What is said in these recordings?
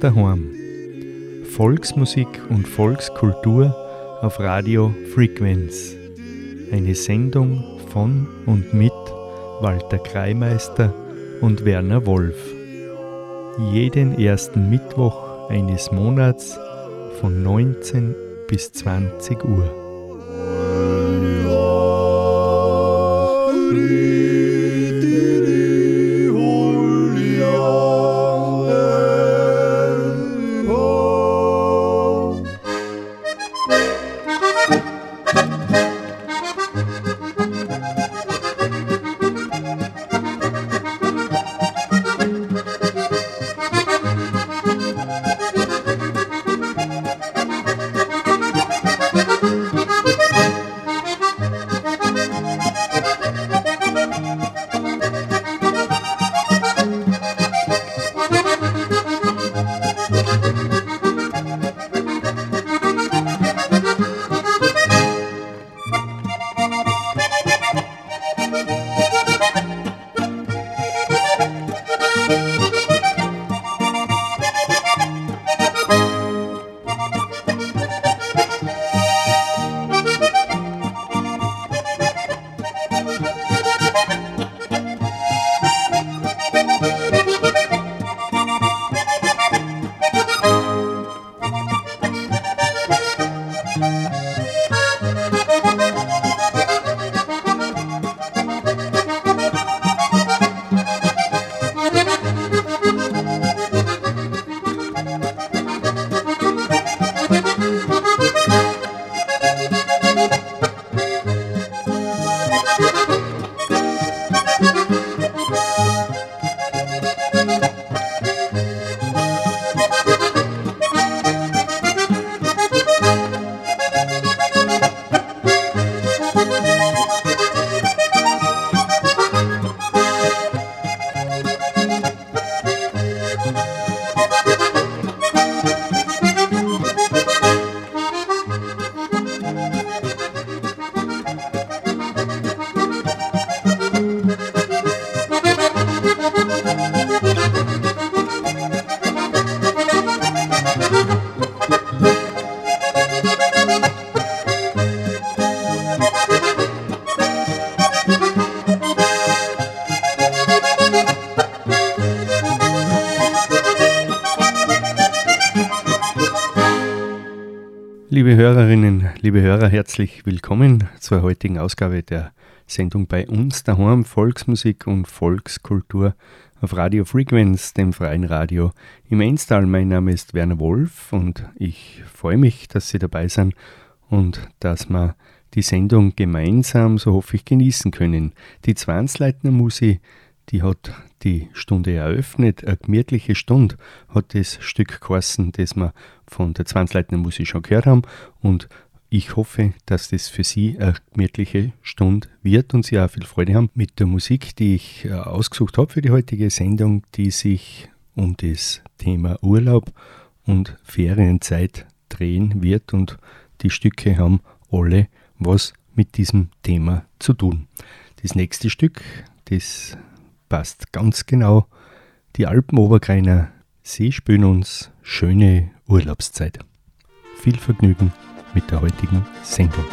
Daheim. Volksmusik und Volkskultur auf Radio Frequenz. Eine Sendung von und mit Walter Kreimeister und Werner Wolf. Jeden ersten Mittwoch eines Monats von 19 bis 20 Uhr. Liebe Hörerinnen, liebe Hörer, herzlich willkommen zur heutigen Ausgabe der Sendung bei uns daheim Volksmusik und Volkskultur auf Radio Frequenz, dem freien Radio im Enstal. Mein Name ist Werner Wolf und ich freue mich, dass Sie dabei sind und dass wir die Sendung gemeinsam, so hoffe ich, genießen können. Die Zwangsleitner Musi, die hat die Stunde eröffnet, eine gemütliche Stunde hat das Stück geheißen, das wir von der Zwangsleitner Musik schon gehört haben. Und ich hoffe, dass das für Sie eine gemütliche Stunde wird und Sie auch viel Freude haben mit der Musik, die ich äh, ausgesucht habe für die heutige Sendung, die sich um das Thema Urlaub und Ferienzeit drehen wird. Und die Stücke haben alle was mit diesem Thema zu tun. Das nächste Stück, das passt ganz genau. Die Alpenobergreiner, sie spielen uns schöne Urlaubszeit. Viel Vergnügen mit der heutigen Sendung.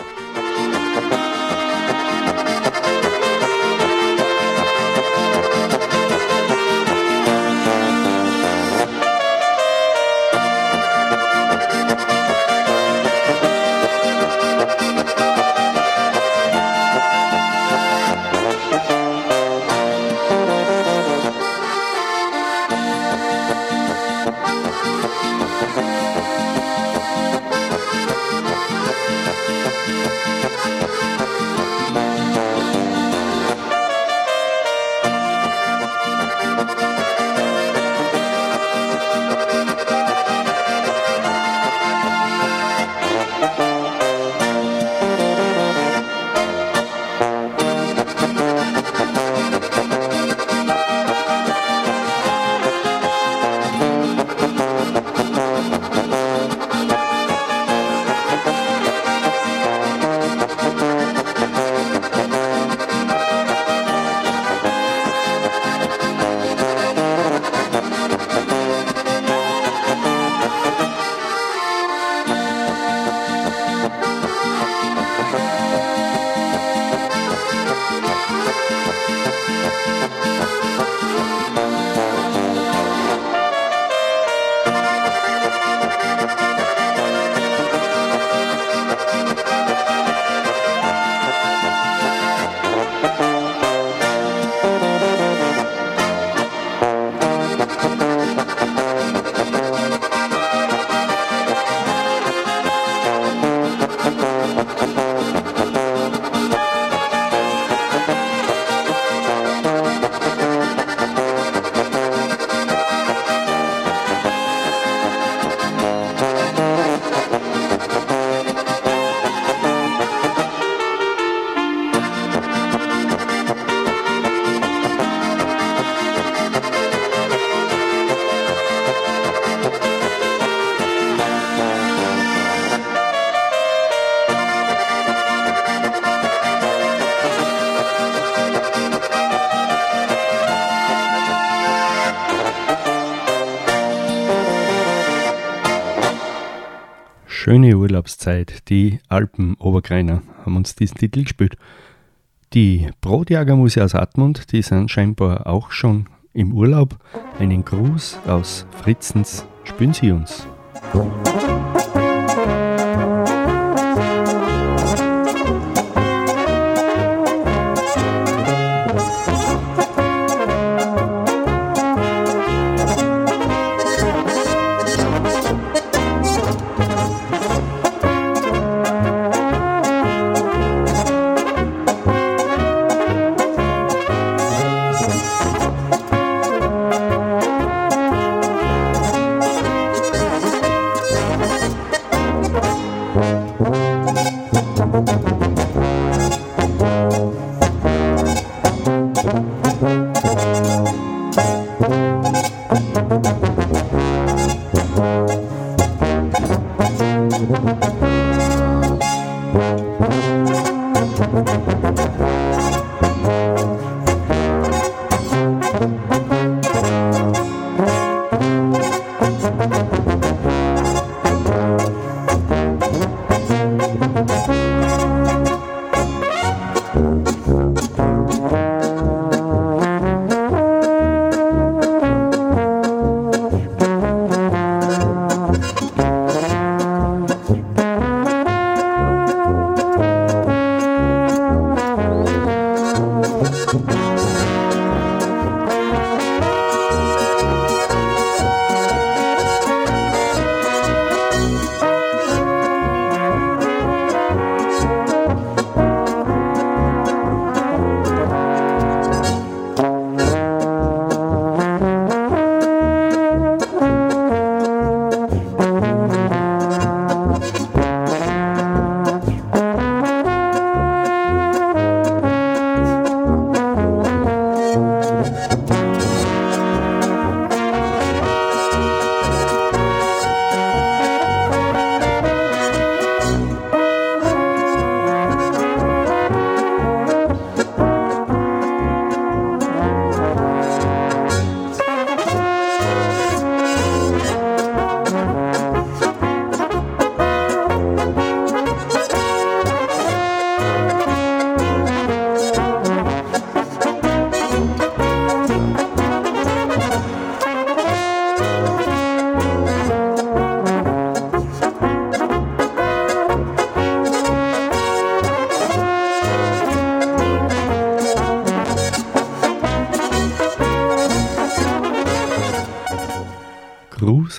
Urlaubszeit, die Alpen-Obergreiner haben uns diesen Titel gespielt. Die Brotjagermusik aus Atmund, die sind scheinbar auch schon im Urlaub. Einen Gruß aus Fritzens spüren Sie uns.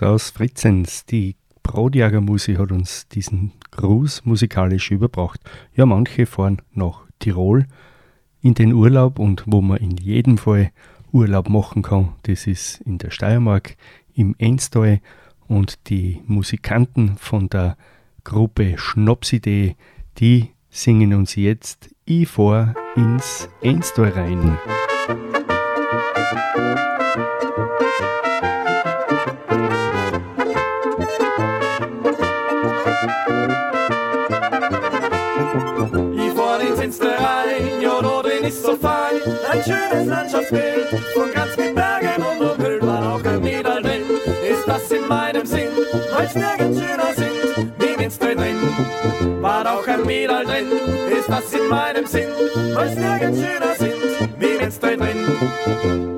Aus Fritzens. Die Brotjagermusik hat uns diesen Rus musikalisch überbracht. Ja, manche fahren nach Tirol in den Urlaub und wo man in jedem Fall Urlaub machen kann, das ist in der Steiermark, im Enstal und die Musikanten von der Gruppe Schnapsidee, die singen uns jetzt Ich fahr ins Enstal rein. Ist so fein, ein schönes Landschaftsbild von ganz mit Bergen und umhüllt war auch ein Mädel drin. Ist das in meinem Sinn, weil's nirgends schöner sind, wie Minster drin. War auch ein Mädel drin, ist das in meinem Sinn, weil's nirgends schöner sind, wie Minster drin.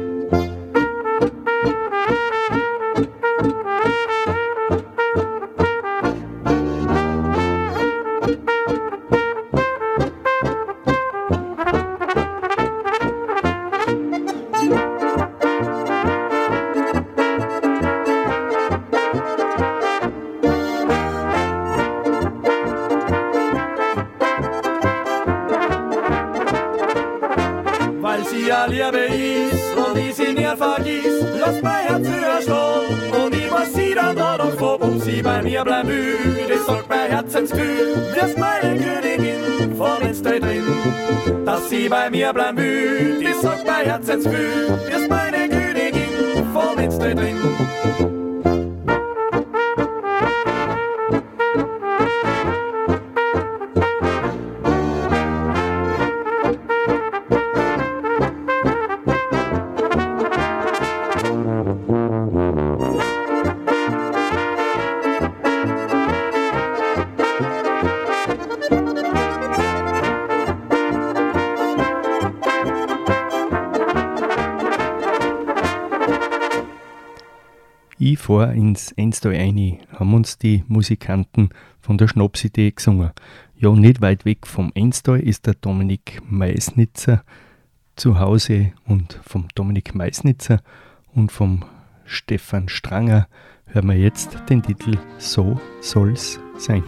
ins Enstal ein, haben uns die Musikanten von der Schnapsidee gesungen. Ja, nicht weit weg vom Enstal ist der Dominik Meisnitzer zu Hause und vom Dominik Meisnitzer und vom Stefan Stranger hören wir jetzt den Titel So soll's sein.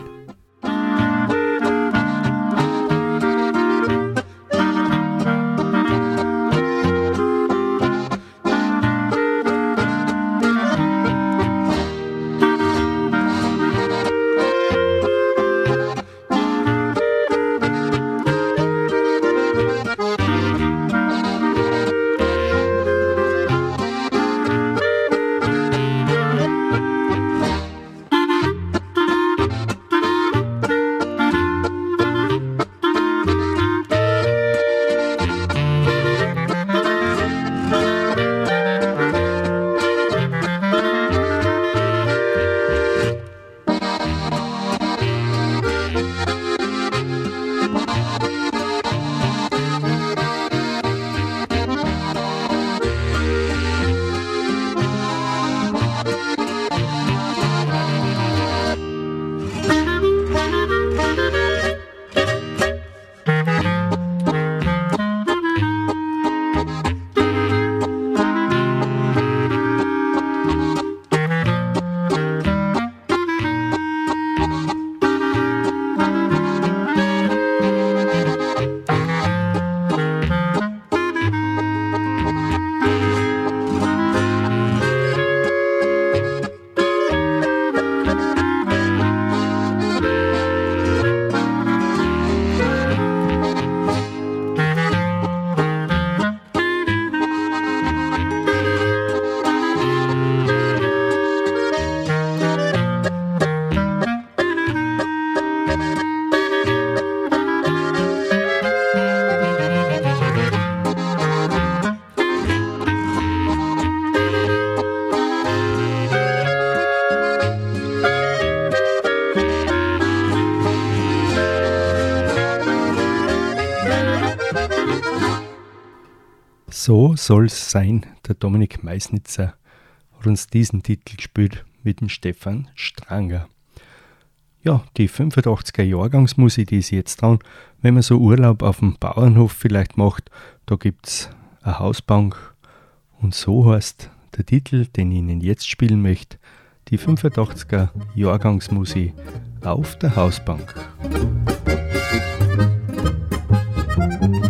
So soll's sein. Der Dominik Meisnitzer hat uns diesen Titel gespielt mit dem Stefan Stranger. Ja, die 85er Jahrgangsmusik, die ist jetzt dran. Wenn man so Urlaub auf dem Bauernhof vielleicht macht, da gibt's eine Hausbank und so heißt der Titel, den ich Ihnen jetzt spielen möchte, die 85er Jahrgangsmusik auf der Hausbank. Die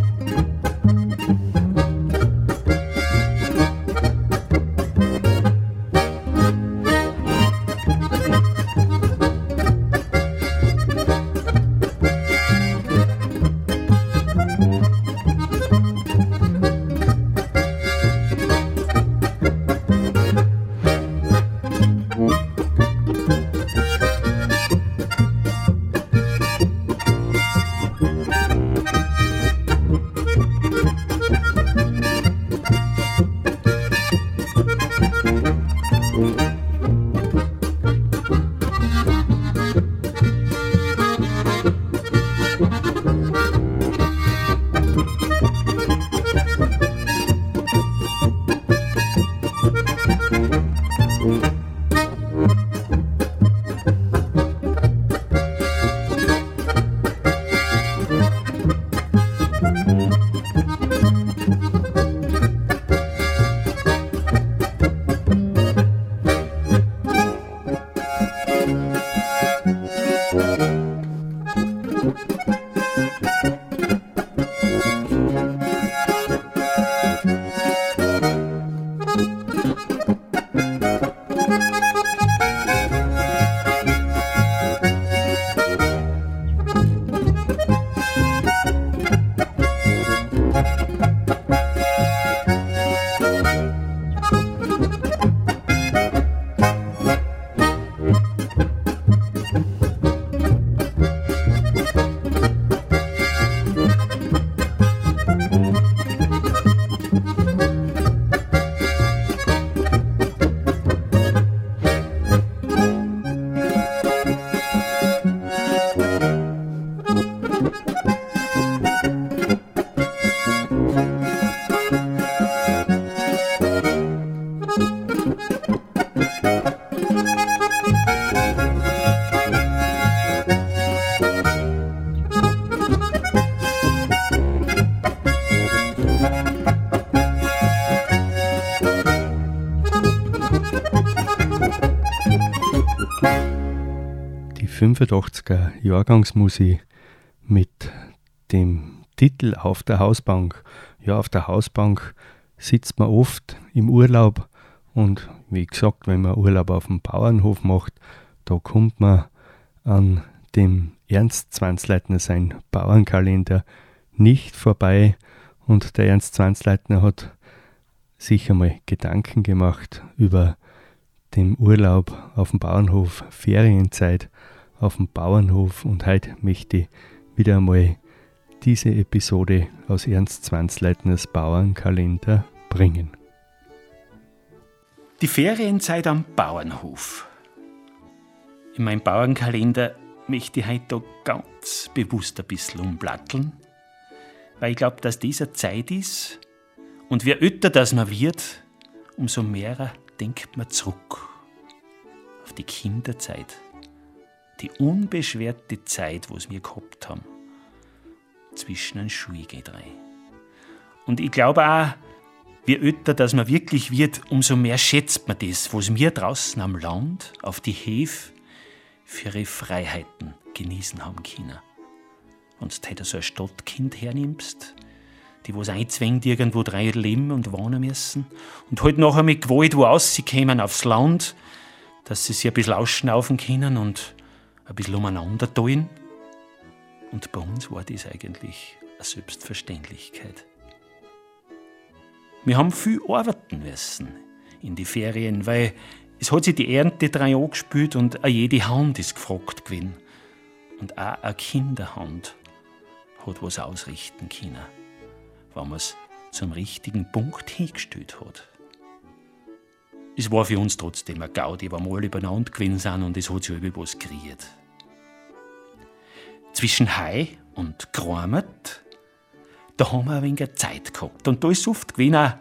85er Jahrgangsmusik mit dem Titel Auf der Hausbank. Ja, auf der Hausbank sitzt man oft im Urlaub und wie gesagt, wenn man Urlaub auf dem Bauernhof macht, da kommt man an dem Ernst Zwanzleitner sein Bauernkalender nicht vorbei und der Ernst Zwanzleitner hat sich einmal Gedanken gemacht über dem Urlaub auf dem Bauernhof, Ferienzeit auf dem Bauernhof und heute möchte ich wieder einmal diese Episode aus Ernst Zwanzleitners Bauernkalender bringen. Die Ferienzeit am Bauernhof. In meinem Bauernkalender möchte ich heute ganz bewusst ein bisschen umblatteln, weil ich glaube, dass dieser Zeit ist und wie öfter das man wird, umso mehr denkt man zurück auf die Kinderzeit, die unbeschwerte Zeit, wo es wir gehabt haben, zwischen den Schulgedrei. Und ich glaube auch, wie öfter dass man wirklich wird, umso mehr schätzt man das, was wir draußen am Land, auf die Hefe, für ihre Freiheiten genießen haben können. Wenn du heute so ein Stadtkind hernimmst, die was einzwängt irgendwo drei leben und wohnen müssen und halt nachher mit Gewalt wo rauskommen aufs Land, dass sie sich ein bisschen ausschnaufen können und ein bisschen umeinander tun. Und bei uns war das eigentlich eine Selbstverständlichkeit. Wir haben viel arbeiten müssen in die Ferien, weil es hat sich die Ernte drei angespielt und auch jede Hand ist gefragt gewesen. Und auch eine Kinderhand hat was ausrichten können wenn man es zum richtigen Punkt hingestellt hat. Es war für uns trotzdem ein Gaudi, weil wir alle übereinander gewesen sind und es hat sich über was geriert. Zwischen Hai und Gramet, da haben wir ein wenig Zeit gehabt. Und da ist es oft gewesen, auch,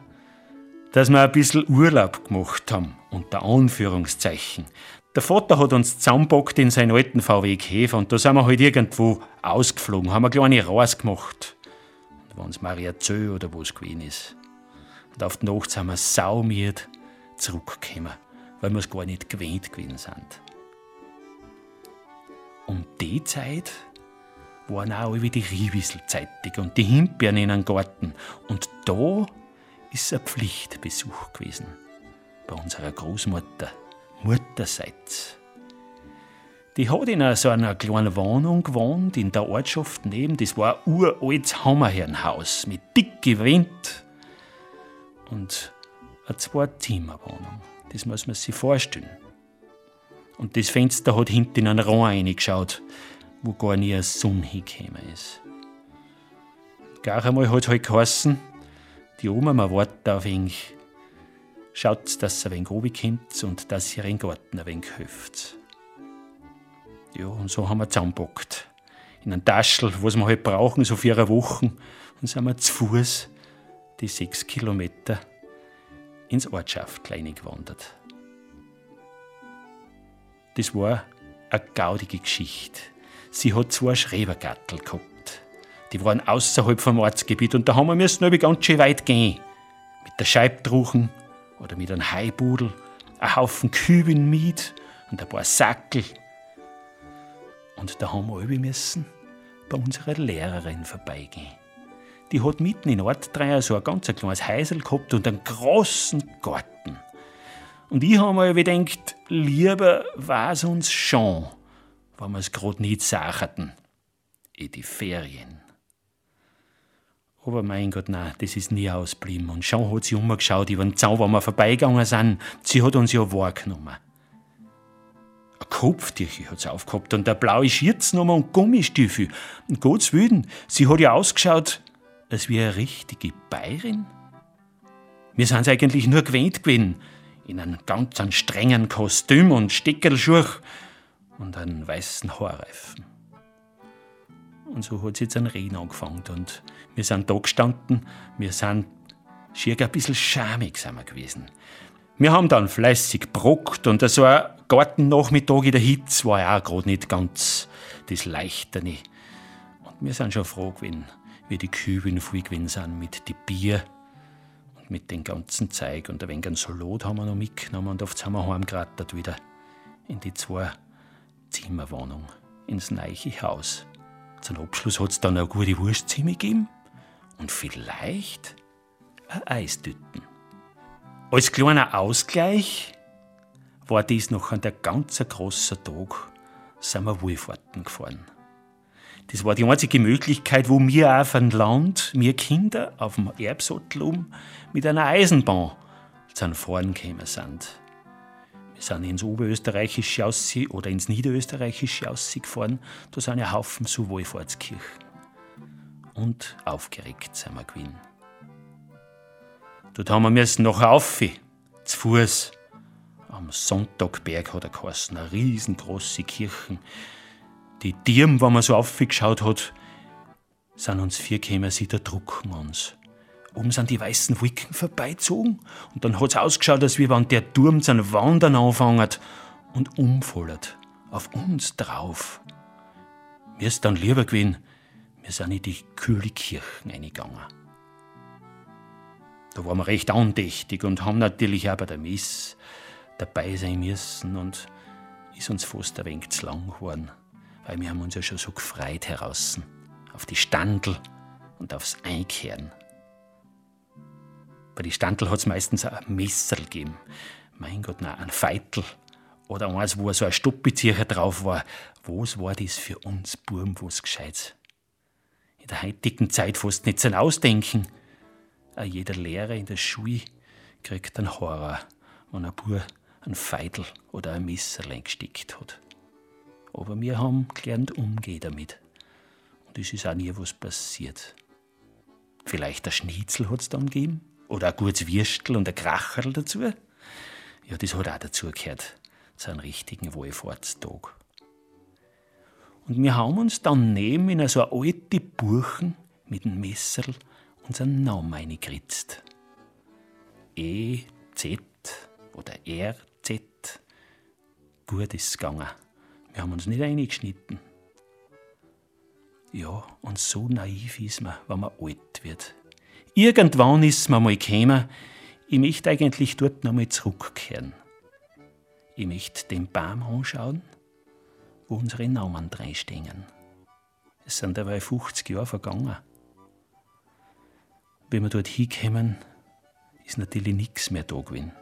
dass wir ein bisschen Urlaub gemacht haben, unter Anführungszeichen. Der Vater hat uns zusammenpackt in seinen alten VW Käfer und da sind wir halt irgendwo ausgeflogen, haben eine kleine Reise gemacht. Wenn es Maria Zö oder wo es gewesen ist. Und auf die Nacht sind wir saumiert zurückgekommen, weil wir es gar nicht gewöhnt gewesen sind. Um die Zeit waren auch wie die Riewissel zeitig und die Himbeeren in einem Garten. Und da ist ein Pflichtbesuch gewesen. Bei unserer Großmutter, Mutterseits. Die hat in so einer kleinen Wohnung gewohnt, in der Ortschaft neben. Das war ein uraltes Hammerherrenhaus mit dicken Wänden und eine Zwei-Zimmer-Wohnung. Das muss man sich vorstellen. Und das Fenster hat hinten in einen Raum reingeschaut wo gar nie eine Sonne hingekommen ist. Gar einmal hat es halt geheißen, die Oma mal wartet auf ihn. Schaut, dass sie ein wenig runterkommt und dass ihr den Garten ein wenig hilft. Ja, und so haben wir zusammengepackt. In einem Taschel, was wir halt brauchen, so vier Wochen. Und sind wir zu Fuß die sechs Kilometer ins Ortschaft kleine gewandert. Das war eine gaudige Geschichte. Sie hat zwei Schrebergattel gehabt. Die waren außerhalb vom Ortsgebiet und da haben wir müssen ganz schön weit gehen. Mit der Scheibtruchen oder mit einem Heibudel, ein Haufen Küben mit und ein paar Sackel. Und da haben wir müssen bei unserer Lehrerin vorbeigehen. Die hat mitten in Ort drei so ein ganz kleines Häusel gehabt und einen großen Garten. Und ich habe mir gedacht, lieber war es uns schon, wenn wir es gerade nicht sacherten. In die Ferien. Aber mein Gott, nein, das ist nie ausgeblieben. Und schon hat sie umgeschaut über den Zaun, wo wir vorbeigegangen sind. Sie hat uns ja wahrgenommen. Ein Kopftücher hat sie aufgehabt und eine blaue Schürznummer und Gummistiefel. Und Gottes Willen, sie hat ja ausgeschaut, als wie eine richtige Bayerin. Wir sind eigentlich nur gewöhnt gewesen, in einem ganz strengen Kostüm und Steckerschuh und einen weißen Haarreifen. Und so hat es jetzt ein Reden angefangen. Und wir sind da gestanden, wir sind schier ein bisschen schamig gewesen. Wir haben dann fleißig brockt und so ein Gartennachmittag in der Hitze war ja auch gerade nicht ganz das Leichte. Und wir sind schon froh gewesen, wie die Kübel voll gewesen sind mit die Bier und mit den ganzen Zeug. Und ein wenig Salat haben wir noch mitgenommen und oft sind wir heimgerattert wieder in die zwei Zimmerwohnung ins neue Haus. Zum Abschluss hat es dann eine gute Wurstzimmer gegeben und vielleicht ein Eistüten. Als kleiner Ausgleich war dies noch ein ganz großer Tag, sind wir Wohlfahrten gefahren. Das war die einzige Möglichkeit, wo wir auf dem Land, wir Kinder, auf dem Erbsattel um, mit einer Eisenbahn zu Fahren gekommen sind sind ins Oberösterreichische Aussee oder ins Niederösterreichische Aussee gefahren. Da sind ein Haufen so Wohlfahrtskirchen. Und aufgeregt sind wir gewesen. Dort haben wir müssen noch auf, zu Fuß. Am Sonntagberg hat er geheißen, eine riesengroße Kirche. Die Tieren, wenn man so aufgeschaut hat, sind uns vier gekommen, sie da drucken uns. Oben sind die weißen Wolken vorbeizogen und dann hat es ausgeschaut, als wenn der Turm zu Wandern anfängt und umfallert auf uns drauf. Mir ist dann lieber gewesen, wir sind in die kühle Kirchen eingegangen. Da waren wir recht andächtig und haben natürlich auch bei der Mess dabei sein müssen und ist uns fast ein wenig zu lang geworden, weil wir haben uns ja schon so gefreut heraus auf die Standel und aufs Einkehren. Bei den Standel hat es meistens ein Messer gegeben. Mein Gott, nein, ein Feitel. Oder eins, wo so ein Stoppbezieher drauf war. Was war das für uns Burm, was gescheit? In der heutigen Zeit fast nicht zum Ausdenken. Auch jeder Lehrer in der Schule kriegt einen Horror, wenn ein Bub ein Feitel oder ein Messer gesteckt hat. Aber wir haben gelernt umgehen damit. Und es ist auch nie was passiert. Vielleicht ein Schnitzel hat es dann gegeben. Oder ein gutes Würstel und ein Kracherl dazu. Ja, das hat auch dazugehört, zu einem richtigen Wohlfahrtstag. Und wir haben uns dann neben in so eine alte Buchen mit dem Messer unseren Namen eingekritzt. E, Z oder R, Z. Gut ist gegangen. Wir haben uns nicht eingeschnitten. Ja, und so naiv ist man, wenn man alt wird. Irgendwann ist man mal gekommen, ich möchte eigentlich dort nochmal zurückkehren. Ich möchte den Baum anschauen, wo unsere Namen stehen. Es sind dabei 50 Jahre vergangen. Wenn wir dort hinkommen, ist natürlich nichts mehr da gewesen.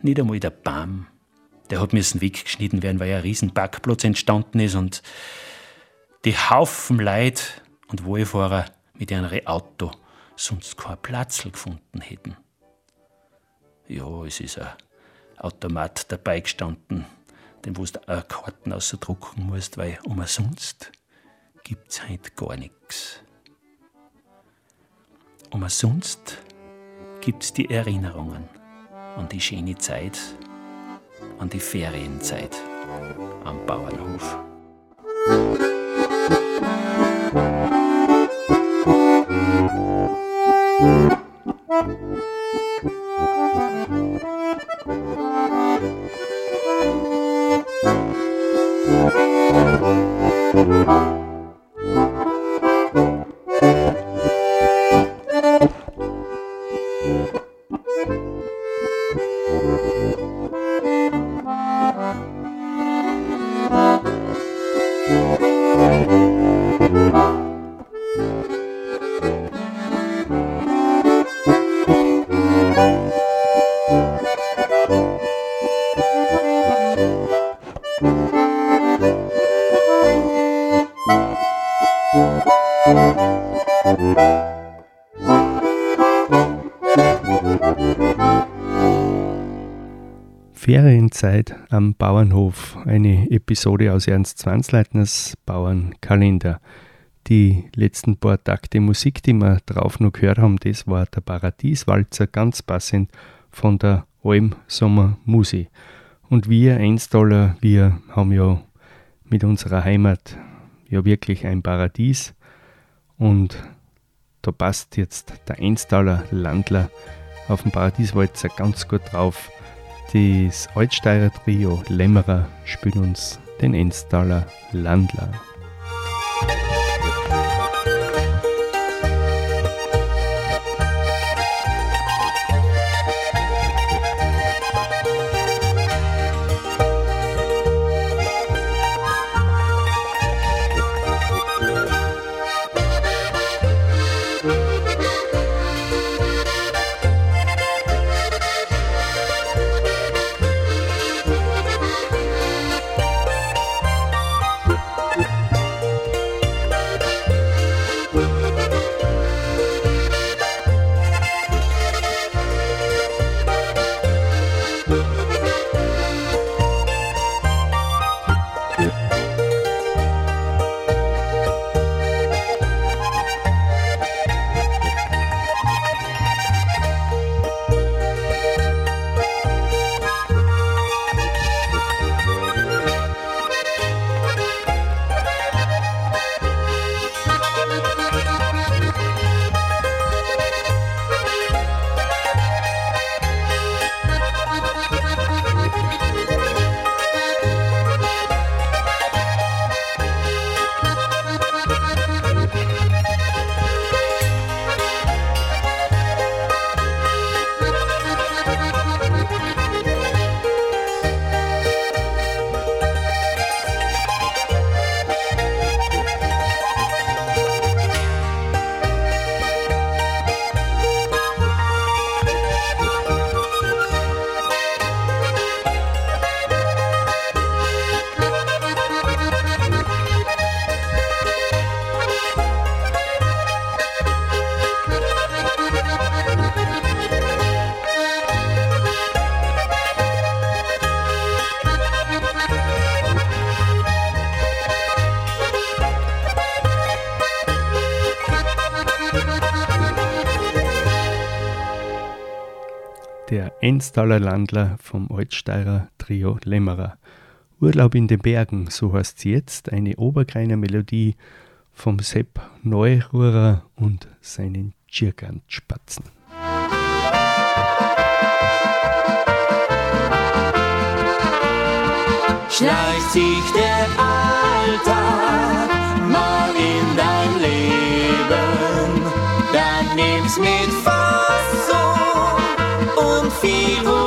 Nicht einmal der Baum. Der hat müssen weggeschnitten werden, weil ein riesen Parkplatz entstanden ist und die Haufen Leid und Wohlfahrer mit ihrem Auto sonst kein Platz gefunden hätten. Ja, es ist ein Automat dabei gestanden, den wo du eine Karten ausdrucken musst, weil umsonst gibt's halt gar nichts. Umsonst gibt's die Erinnerungen an die schöne Zeit, an die Ferienzeit am Bauernhof. Ferienzeit am Bauernhof, eine Episode aus Ernst Zwansleitners Bauernkalender. Die letzten paar Takte Musik, die wir drauf noch gehört haben, das war der Paradieswalzer, ganz passend von der Alm Sommer Musi. Und wir Einstaller, wir haben ja mit unserer Heimat ja wirklich ein Paradies und da passt jetzt der Einstaller Landler auf dem Paradieswalzer ganz gut drauf. Das Altsteirer Trio Lämmerer spielt uns den Enstaler Landler. Enstaler Landler vom Altsteirer Trio Lämmerer. Urlaub in den Bergen, so heißt sie jetzt, eine Oberkreiner Melodie vom Sepp Neururer und seinen Giergantspatzen. Schleicht sich der Alltag mal in dein Leben, dann nimm's mit Fassung und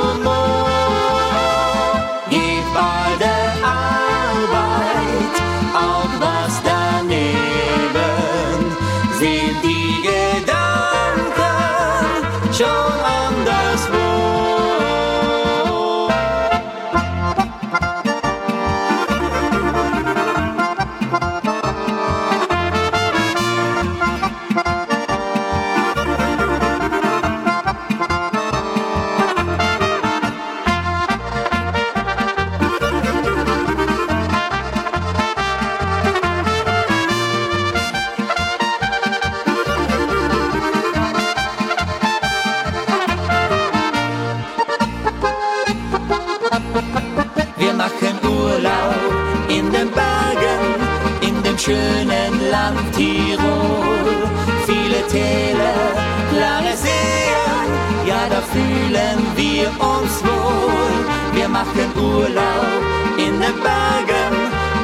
machen Urlaub in den Bergen,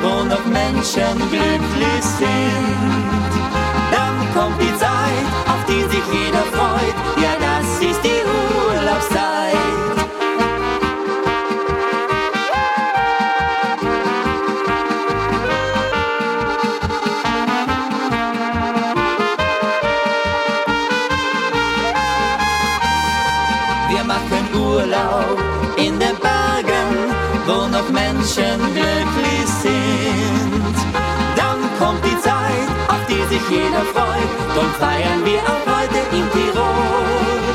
wo noch Menschen glücklich sind. Dann kommt die Zeit, auf die sich jeder freut, ja das ist die Urlaubszeit. Wir machen Urlaub in den wo noch Menschen glücklich sind. Dann kommt die Zeit, auf die sich jeder freut, und feiern wir auch heute in Tirol.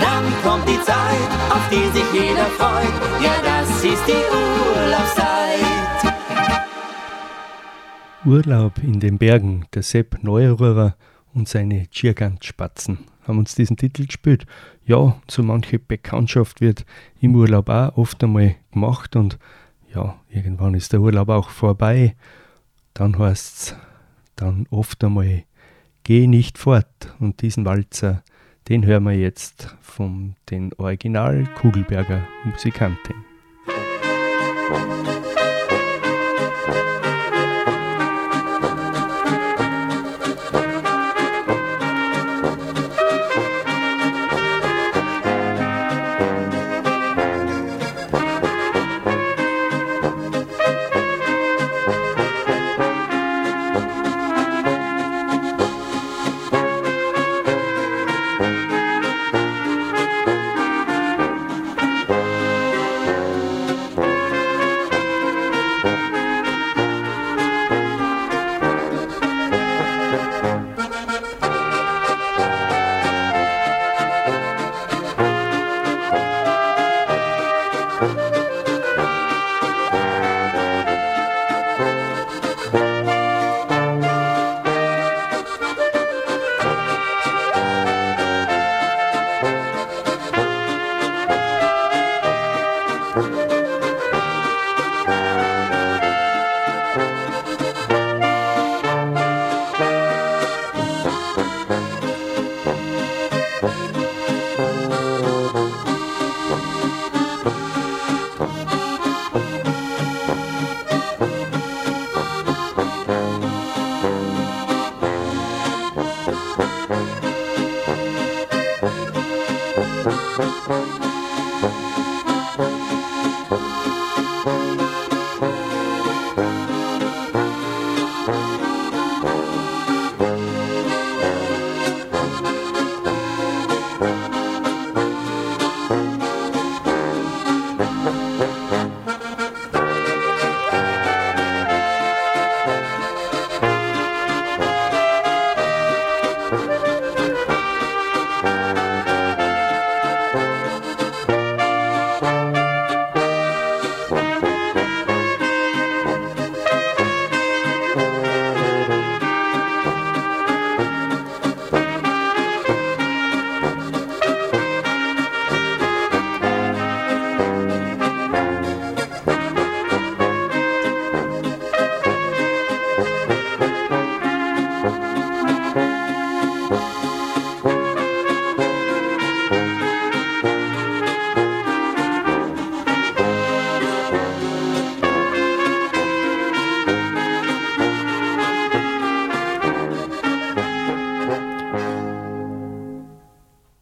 Dann kommt die Zeit, auf die sich jeder freut, ja das ist die Urlaubszeit. Urlaub in den Bergen, der Sepp Neururer und seine Tschirgant-Spatzen haben uns diesen Titel gespielt. Ja, so manche Bekanntschaft wird im Urlaub auch oft einmal gemacht und ja, irgendwann ist der Urlaub auch vorbei. Dann heißt es dann oft einmal, geh nicht fort. Und diesen Walzer, den hören wir jetzt von den Original Kugelberger Musikanten.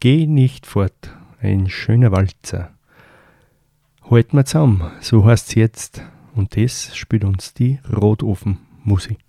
Geh nicht fort, ein schöner Walzer. Halt mal zusammen, so heißt's jetzt. Und das spielt uns die Rotofenmusik.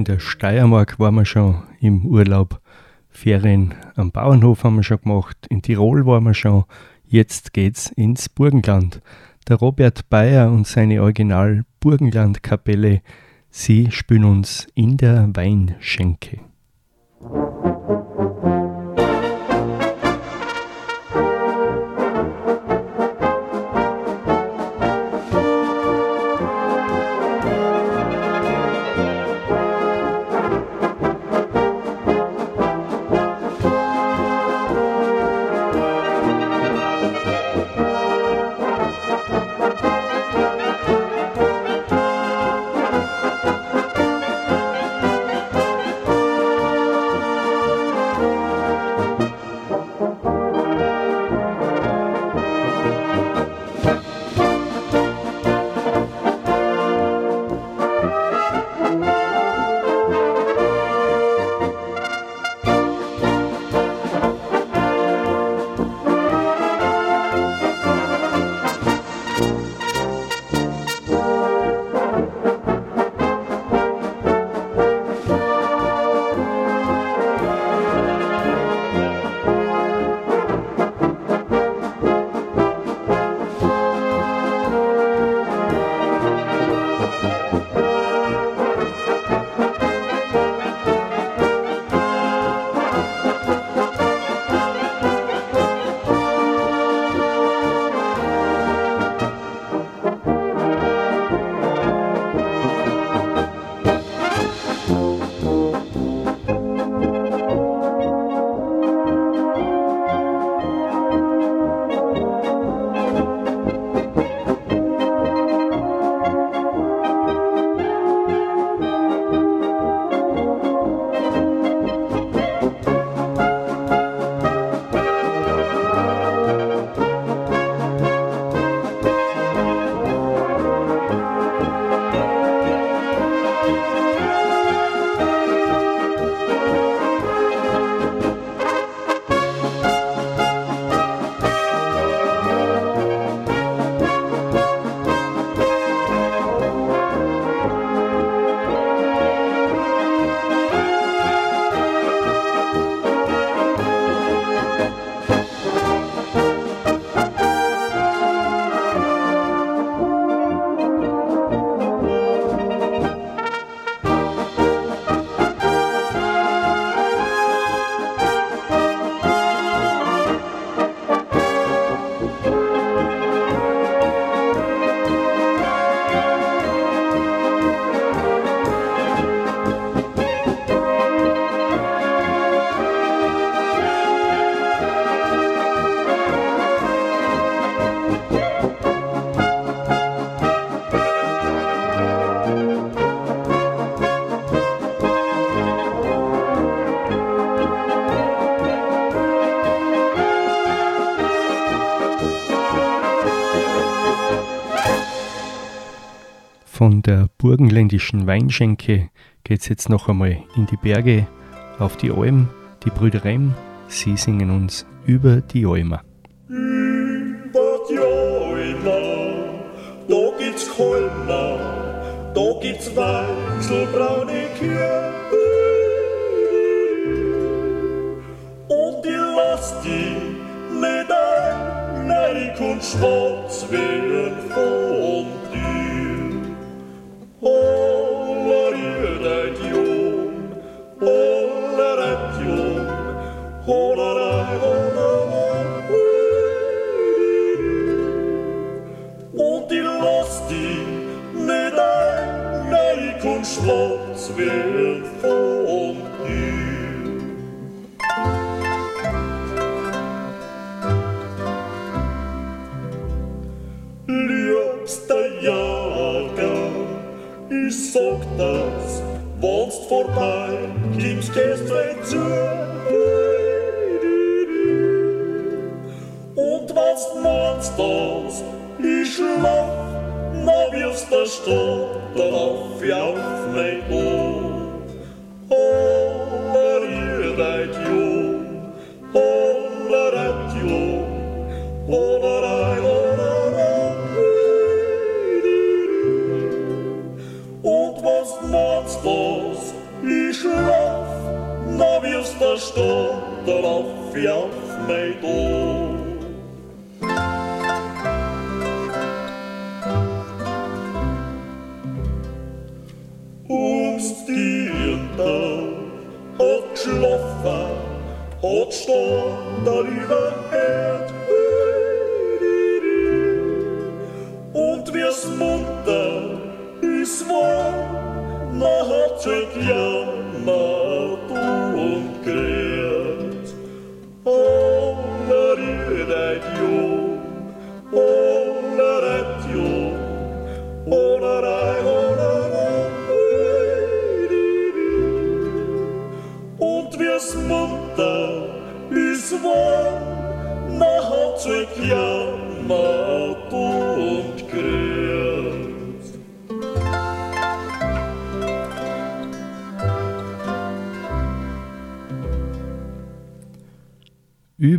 In der Steiermark waren wir schon im Urlaub. Ferien am Bauernhof haben wir schon gemacht. In Tirol waren wir schon. Jetzt geht's ins Burgenland. Der Robert Bayer und seine Original Burgenland Kapelle, sie spielen uns in der Weinschenke. Von der burgenländischen Weinschenke geht es jetzt noch einmal in die Berge, auf die Alm, die Brüder Remm, sie singen uns über die Alma. Über die Alma, da gibt's Kolmer, da gibt's weißelbraune Kühe. Und die lass die nicht ein, nein, und schwarz von dir. Und die lass die nicht ein, nein, und dir. Liebster Jager, ich sag das, wenn's vorbei kommst, gehst zu. Meinst das, ich schlaf, na wirst du stehen, darauf auf mein Ohr. sto da riva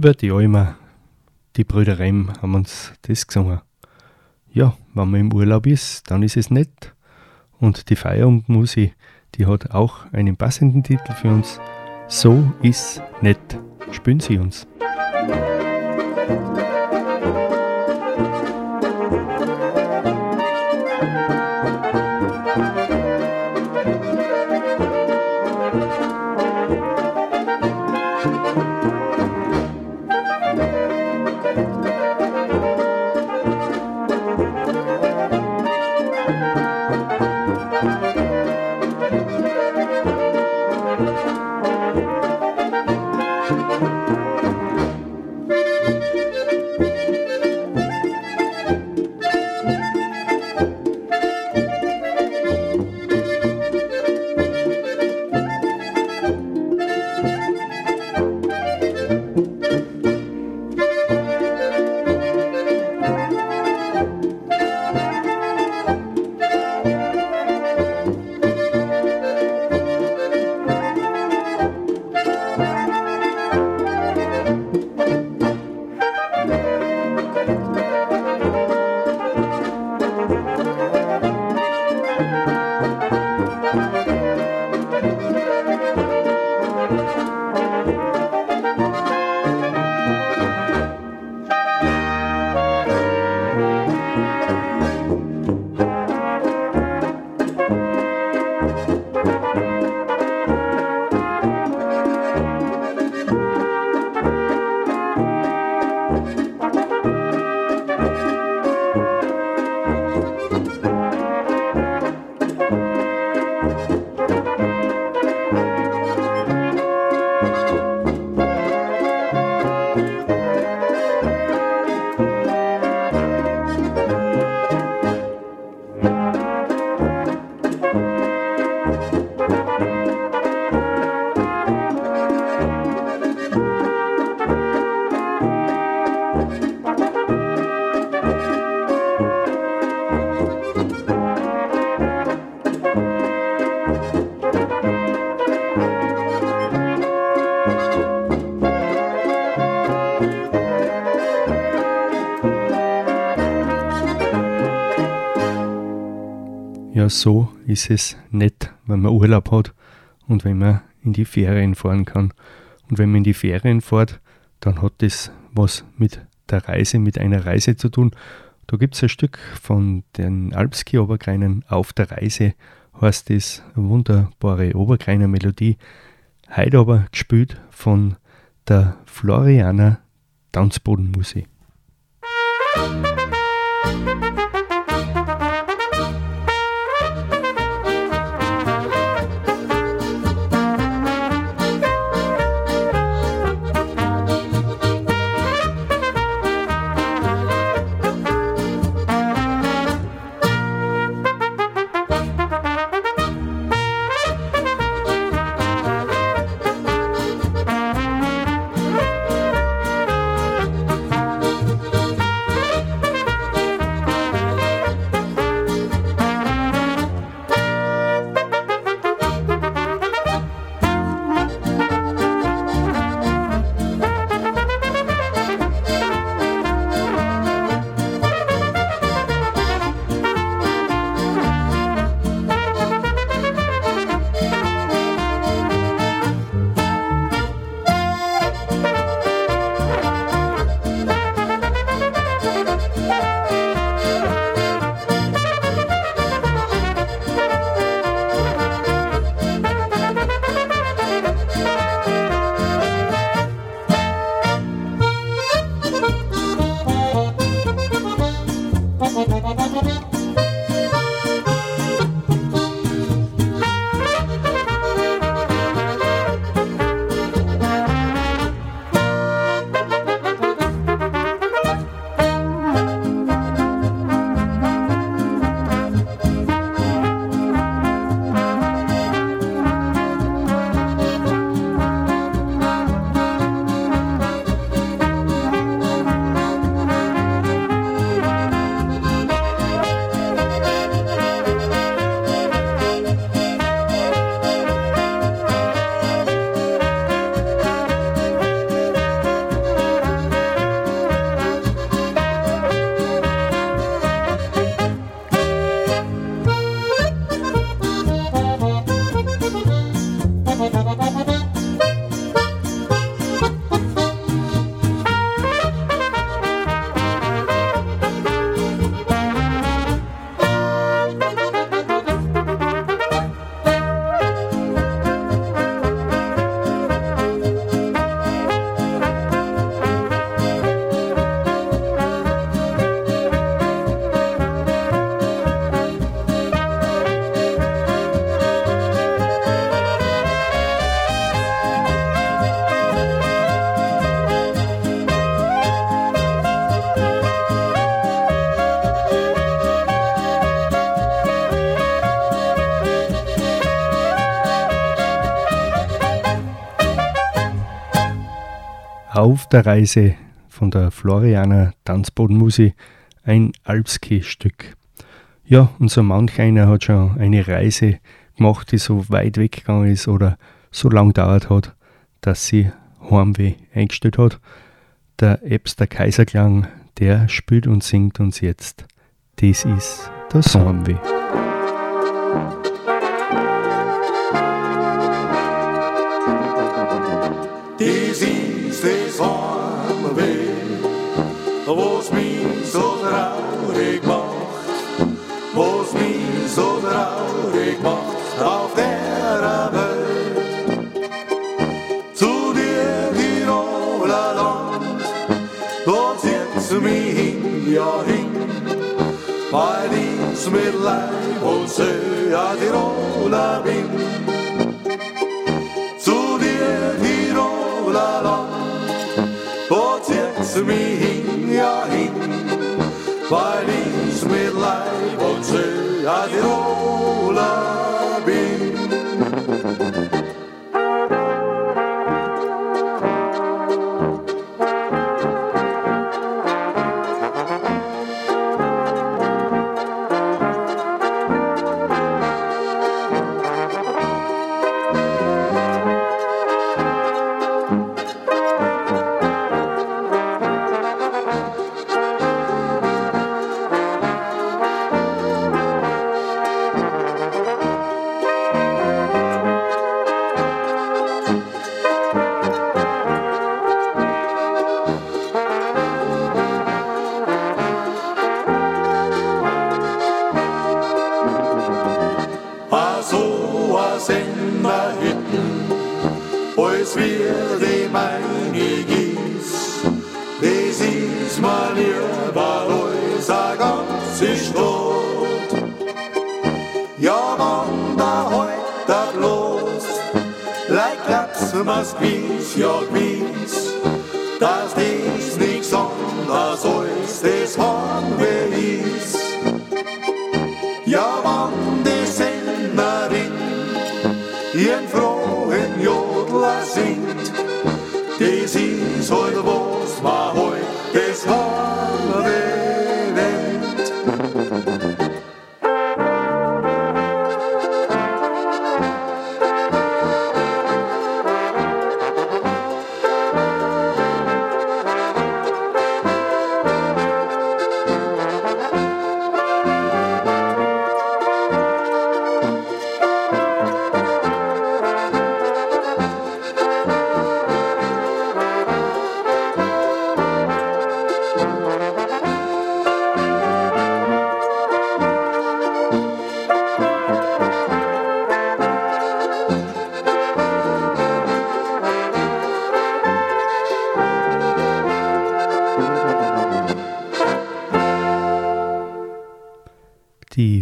Über die Alma, die Brüder Remm haben uns das gesungen. Ja, wenn man im Urlaub ist, dann ist es nett. Und die Feierabendmusik, die hat auch einen passenden Titel für uns. So ist nett. Spüren Sie uns. So ist es nett, wenn man Urlaub hat und wenn man in die Ferien fahren kann. Und wenn man in die Ferien fährt, dann hat das was mit der Reise, mit einer Reise zu tun. Da gibt es ein Stück von den Alpski-Oberkreinen auf der Reise, heißt das wunderbare Oberkreiner Melodie. Heute aber gespielt von der Florianer Tanzbodenmusik. Auf der Reise von der Florianer Tanzbodenmusik ein Alpski-Stück. Ja, und so manch einer hat schon eine Reise gemacht, die so weit weggegangen ist oder so lang dauert hat, dass sie Heimweh eingestellt hat. Der Eps, der Kaiserklang, der spielt und singt uns jetzt. Das ist das Heimweh. Was mich so traurig macht, was mich so traurig macht auf der Welt. Zu dir, Tiroler Land, dort zieht's mich hin, ja hin, weil ich mit Leib und Seele ja Tiroler bin. Zieht's mich hin, ja hin, weil ich mit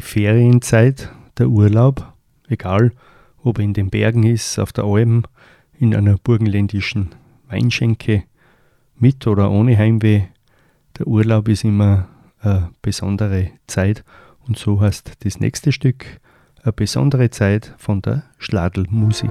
Ferienzeit, der Urlaub, egal ob er in den Bergen ist, auf der Alm, in einer burgenländischen Weinschenke, mit oder ohne Heimweh, der Urlaub ist immer eine besondere Zeit und so heißt das nächste Stück eine besondere Zeit von der Schladelmusik.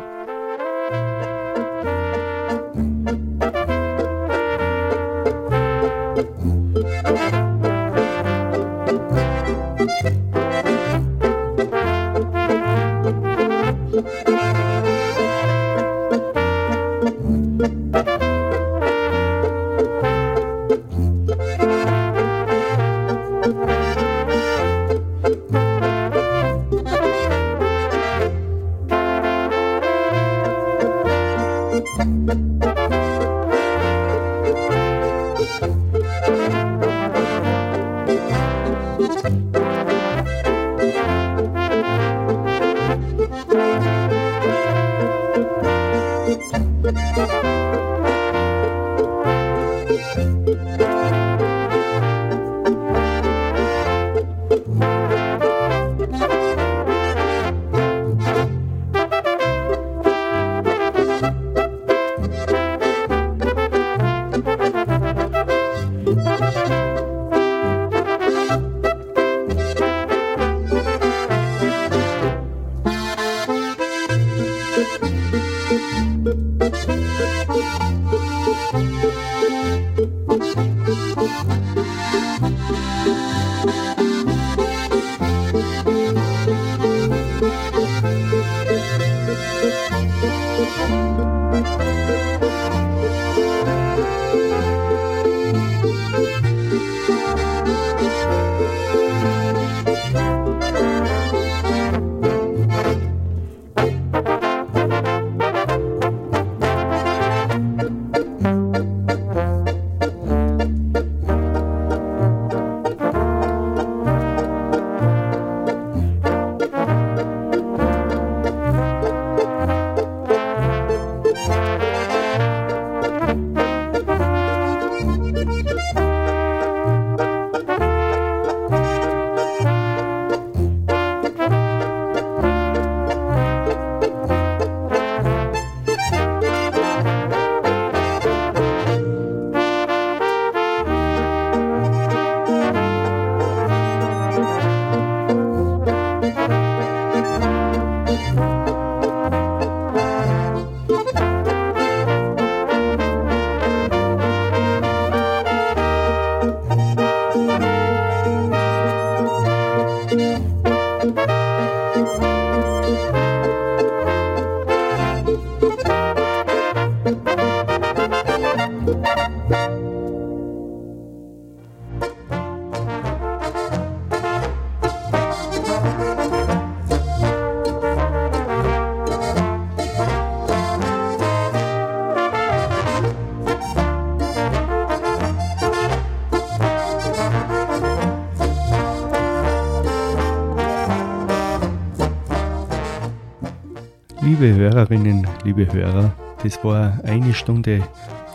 Liebe Hörerinnen, liebe Hörer, Das war eine Stunde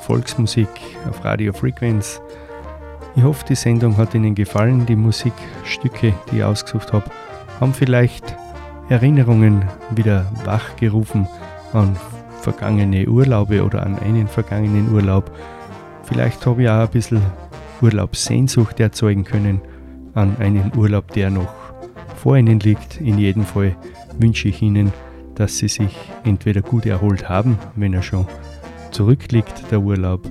Volksmusik auf Radio Frequenz. Ich hoffe, die Sendung hat Ihnen gefallen. Die Musikstücke, die ich ausgesucht habe, haben vielleicht Erinnerungen wieder wachgerufen an vergangene Urlaube oder an einen vergangenen Urlaub. Vielleicht habe ich auch ein bisschen Urlaubssehnsucht erzeugen können an einen Urlaub, der noch vor Ihnen liegt. In jedem Fall wünsche ich Ihnen, dass Sie sich entweder gut erholt haben, wenn er schon zurückliegt, der Urlaub,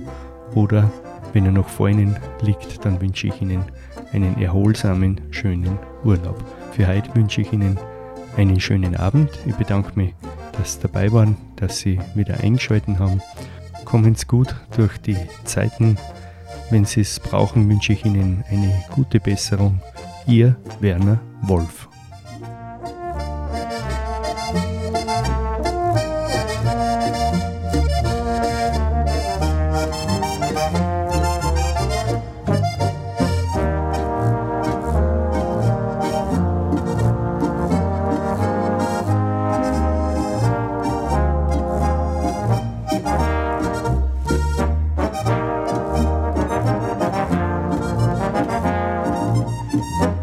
oder wenn er noch vor Ihnen liegt, dann wünsche ich Ihnen einen erholsamen, schönen Urlaub. Für heute wünsche ich Ihnen einen schönen Abend. Ich bedanke mich, dass Sie dabei waren, dass Sie wieder eingeschaltet haben. Kommen Sie gut durch die Zeiten. Wenn Sie es brauchen, wünsche ich Ihnen eine gute Besserung. Ihr Werner Wolf. Heimatklang,